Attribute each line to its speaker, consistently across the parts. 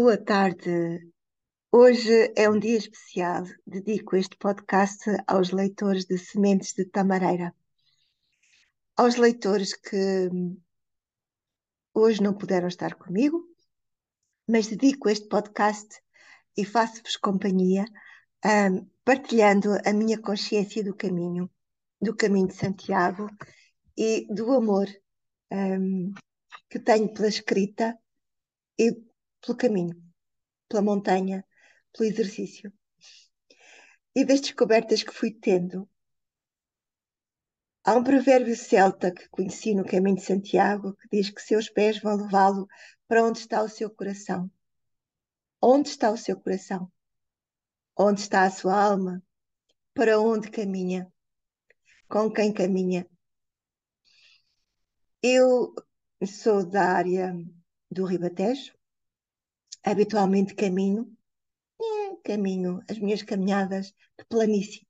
Speaker 1: Boa tarde. Hoje é um dia especial. Dedico este podcast aos leitores de Sementes de Tamareira. Aos leitores que hoje não puderam estar comigo, mas dedico este podcast e faço-vos companhia, um, partilhando a minha consciência do caminho, do caminho de Santiago e do amor um, que tenho pela escrita e pelo caminho, pela montanha, pelo exercício. E das descobertas que fui tendo. Há um provérbio celta que conheci no caminho de Santiago que diz que seus pés vão levá-lo para onde está o seu coração. Onde está o seu coração? Onde está a sua alma? Para onde caminha? Com quem caminha? Eu sou da área do Ribatejo, habitualmente caminho, é, caminho as minhas caminhadas de planície,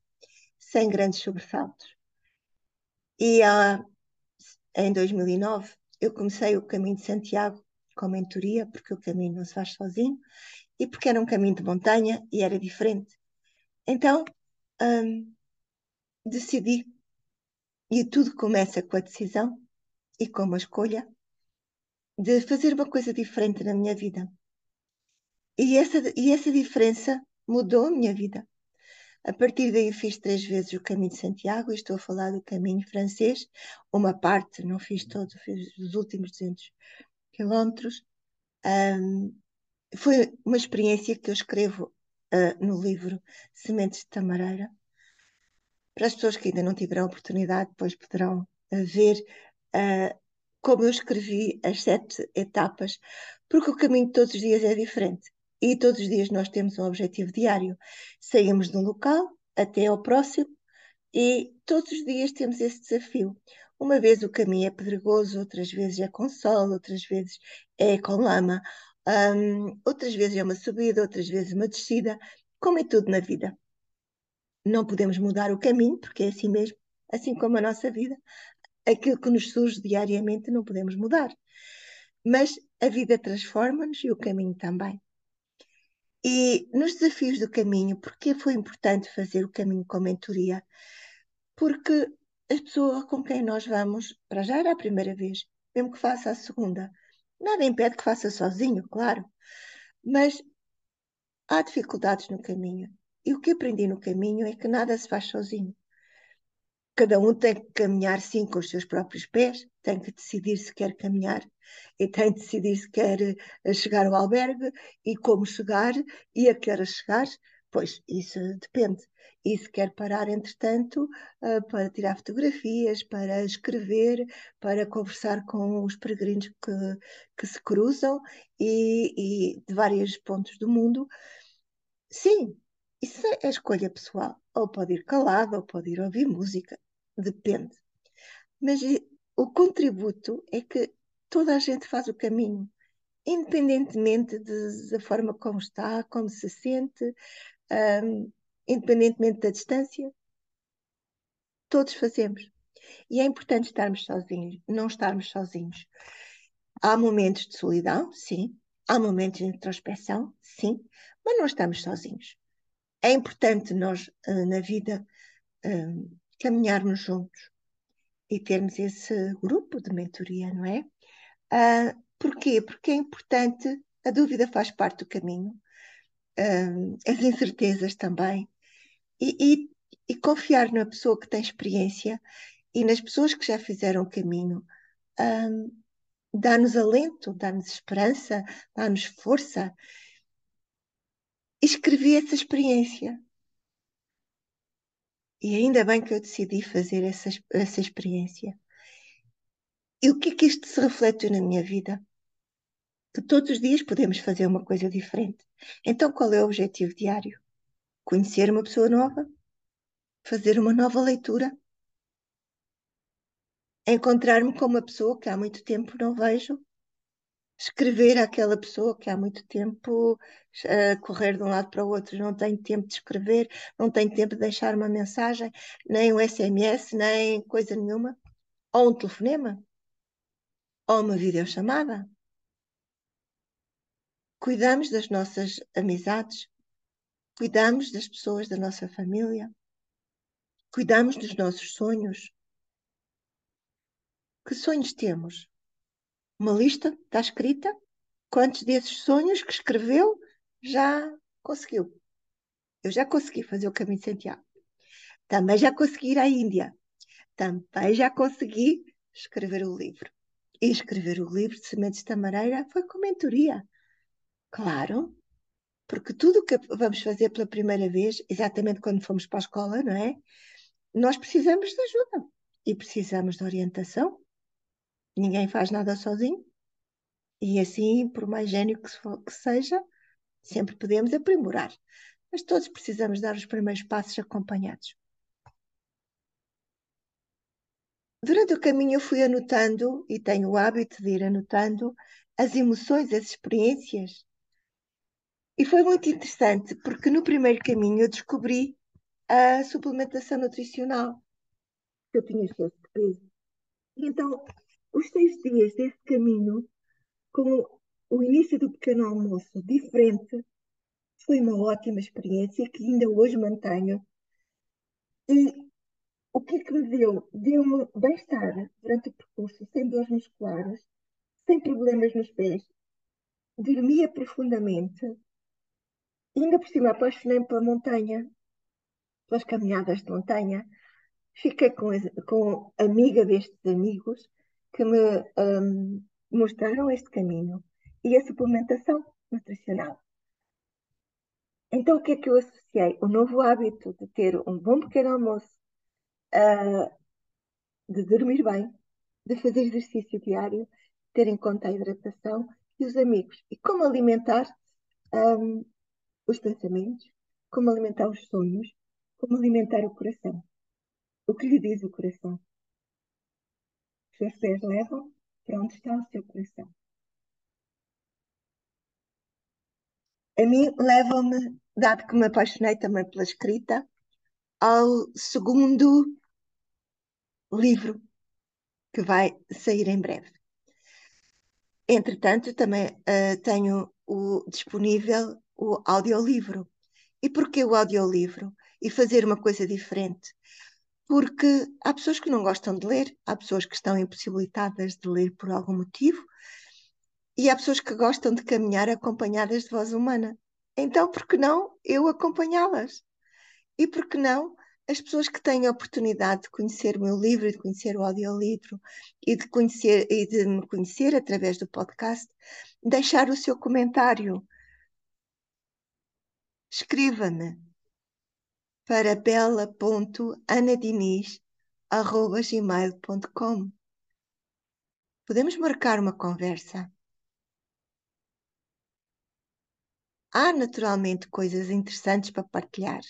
Speaker 1: sem grandes sobressaltos. E ah, em 2009 eu comecei o caminho de Santiago com mentoria, porque o caminho não se faz sozinho, e porque era um caminho de montanha e era diferente. Então, hum, decidi, e tudo começa com a decisão e com uma escolha de fazer uma coisa diferente na minha vida. E essa, e essa diferença mudou a minha vida. A partir daí fiz três vezes o caminho de Santiago, estou a falar do caminho francês, uma parte, não fiz todo, fiz os últimos 200 quilómetros. Um, foi uma experiência que eu escrevo uh, no livro Sementes de Tamareira. Para as pessoas que ainda não tiveram oportunidade, depois poderão uh, ver uh, como eu escrevi as sete etapas, porque o caminho de todos os dias é diferente. E todos os dias nós temos um objetivo diário. Saímos de um local até ao próximo e todos os dias temos esse desafio. Uma vez o caminho é pedregoso, outras vezes é com sol, outras vezes é com lama, um, outras vezes é uma subida, outras vezes uma descida, como é tudo na vida. Não podemos mudar o caminho, porque é assim mesmo, assim como a nossa vida. Aquilo que nos surge diariamente não podemos mudar. Mas a vida transforma-nos e o caminho também. E nos desafios do caminho, porque foi importante fazer o caminho com mentoria? Porque a pessoa com quem nós vamos, para já era a primeira vez, mesmo que faça a segunda, nada impede que faça sozinho, claro, mas há dificuldades no caminho. E o que aprendi no caminho é que nada se faz sozinho. Cada um tem que caminhar, sim, com os seus próprios pés, tem que decidir se quer caminhar e tem que decidir se quer eh, chegar ao albergue e como chegar e a que horas chegar. Pois, isso depende. E se quer parar, entretanto, uh, para tirar fotografias, para escrever, para conversar com os peregrinos que, que se cruzam e, e de vários pontos do mundo, sim, isso é escolha pessoal. Ou pode ir calado, ou pode ir ouvir música depende. Mas o contributo é que toda a gente faz o caminho, independentemente de, da forma como está, como se sente, um, independentemente da distância, todos fazemos. E é importante estarmos sozinhos, não estarmos sozinhos. Há momentos de solidão, sim. Há momentos de introspeção, sim. Mas não estamos sozinhos. É importante nós, uh, na vida, caminharmos juntos e termos esse grupo de mentoria, não é? Uh, porquê? Porque é importante, a dúvida faz parte do caminho, uh, as incertezas também, e, e, e, confiar na pessoa que tem experiência e nas pessoas que já fizeram o caminho. Uh, dá-nos alento, dá-nos esperança, dá-nos força. escrevi essa experiência. E ainda bem que eu decidi fazer essa, essa experiência. E o que é que isto se reflete na minha vida? Que todos os dias podemos fazer uma coisa diferente. Então, qual é o objetivo diário? Conhecer uma pessoa nova? Fazer uma nova leitura? Encontrar-me com uma pessoa que há muito tempo não vejo escrever àquela pessoa que há muito tempo uh, correr de um lado para o outro, não tenho tempo de escrever, não tenho tempo de deixar uma mensagem, nem um SMS, nem coisa nenhuma, ou um telefonema, ou uma videochamada. cuidamos das nossas amizades, cuidamos das pessoas da nossa família, cuidamos dos nossos sonhos. Que sonhos temos? Uma lista está escrita? Quantos desses sonhos que escreveu já conseguiu? Eu já consegui fazer o caminho de Santiago. Também já consegui ir à Índia. Também já consegui escrever o livro. E escrever o livro de Sementes da Mareira foi com mentoria. Claro, porque tudo o que vamos fazer pela primeira vez, exatamente quando fomos para a escola, não é? Nós precisamos de ajuda e precisamos de orientação. Ninguém faz nada sozinho. E assim, por mais gênio que, for, que seja, sempre podemos aprimorar. Mas todos precisamos dar os primeiros passos acompanhados. Durante o caminho eu fui anotando, e tenho o hábito de ir anotando, as emoções, as experiências. E foi muito interessante, porque no primeiro caminho eu descobri a suplementação nutricional, que eu tinha excesso de peso. Então, os seis dias desse caminho, com o início do pequeno almoço diferente, foi uma ótima experiência que ainda hoje mantenho. E o que é que me deu? Deu-me bem-estar durante o percurso, sem dores musculares, sem problemas nos pés, dormia profundamente, ainda por cima apaixonei-me pela montanha, pelas caminhadas de montanha. Fiquei com, com amiga destes amigos que me um, mostraram este caminho e a suplementação nutricional. Então, o que é que eu associei? O novo hábito de ter um bom pequeno almoço, uh, de dormir bem, de fazer exercício diário, ter em conta a hidratação e os amigos. E como alimentar um, os pensamentos, como alimentar os sonhos, como alimentar o coração. O que lhe diz o coração? Seus pés levam para onde está o seu coração. A mim levam-me, dado que me apaixonei também pela escrita, ao segundo livro que vai sair em breve. Entretanto, também uh, tenho o, disponível o audiolivro. E porquê o audiolivro? E fazer uma coisa diferente? Porque há pessoas que não gostam de ler, há pessoas que estão impossibilitadas de ler por algum motivo, e há pessoas que gostam de caminhar acompanhadas de voz humana. Então, por que não eu acompanhá-las? E por que não as pessoas que têm a oportunidade de conhecer o meu livro, de conhecer o audiolivro e de conhecer e de me conhecer através do podcast, deixar o seu comentário. Escreva-me para bela.anadiniz.gmail.com Podemos marcar uma conversa. Há naturalmente coisas interessantes para partilhar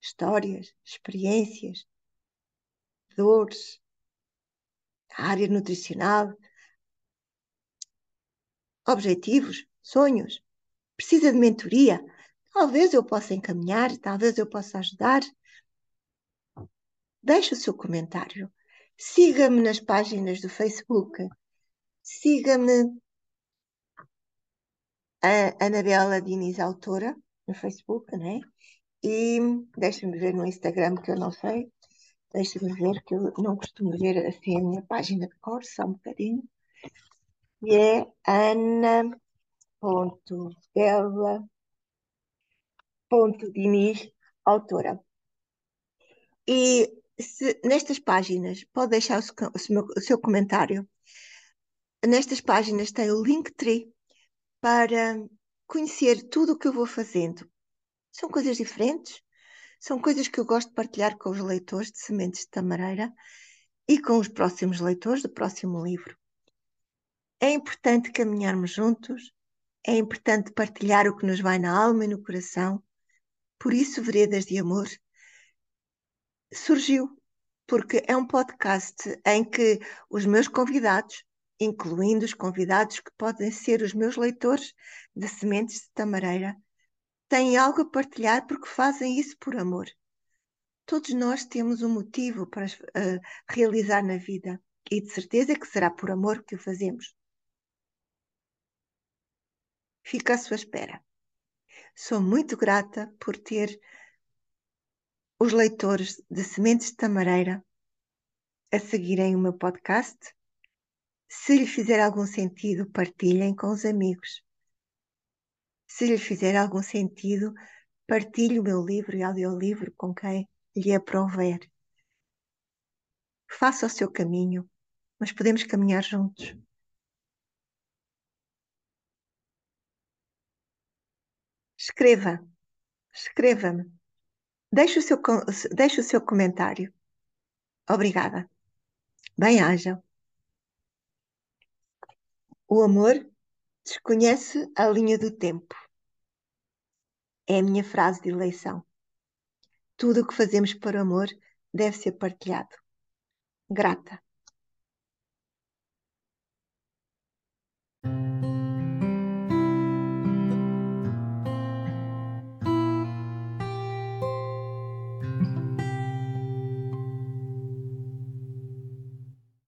Speaker 1: histórias, experiências, dores, área nutricional, objetivos, sonhos. Precisa de mentoria? Talvez eu possa encaminhar, talvez eu possa ajudar. Deixe o seu comentário. Siga-me nas páginas do Facebook. Siga-me a Anabela Diniz Autora no Facebook, né? E deixa-me ver no Instagram, que eu não sei. Deixa-me ver, que eu não costumo ver assim a minha página de cor, só um bocadinho. E é ana.bela.diniz, autora. E se, nestas páginas, pode deixar o seu, o seu comentário. Nestas páginas tem o Linktree para conhecer tudo o que eu vou fazendo, são coisas diferentes, são coisas que eu gosto de partilhar com os leitores de Sementes de Tamareira e com os próximos leitores do próximo livro. É importante caminharmos juntos, é importante partilhar o que nos vai na alma e no coração. Por isso, Veredas de Amor surgiu, porque é um podcast em que os meus convidados, incluindo os convidados que podem ser os meus leitores de Sementes de Tamareira, têm algo a partilhar porque fazem isso por amor. Todos nós temos um motivo para uh, realizar na vida e de certeza que será por amor que o fazemos. Fico à sua espera. Sou muito grata por ter os leitores de Sementes de Tamareira a seguirem o meu podcast. Se lhe fizer algum sentido, partilhem com os amigos. Se lhe fizer algum sentido, partilhe o meu livro e audiolivro com quem lhe aprouver. Faça o seu caminho, mas podemos caminhar juntos. Escreva, escreva-me. Deixe o seu, deixe o seu comentário. Obrigada. Bem-haja. O amor desconhece a linha do tempo. É a minha frase de eleição. Tudo o que fazemos por amor deve ser partilhado. Grata.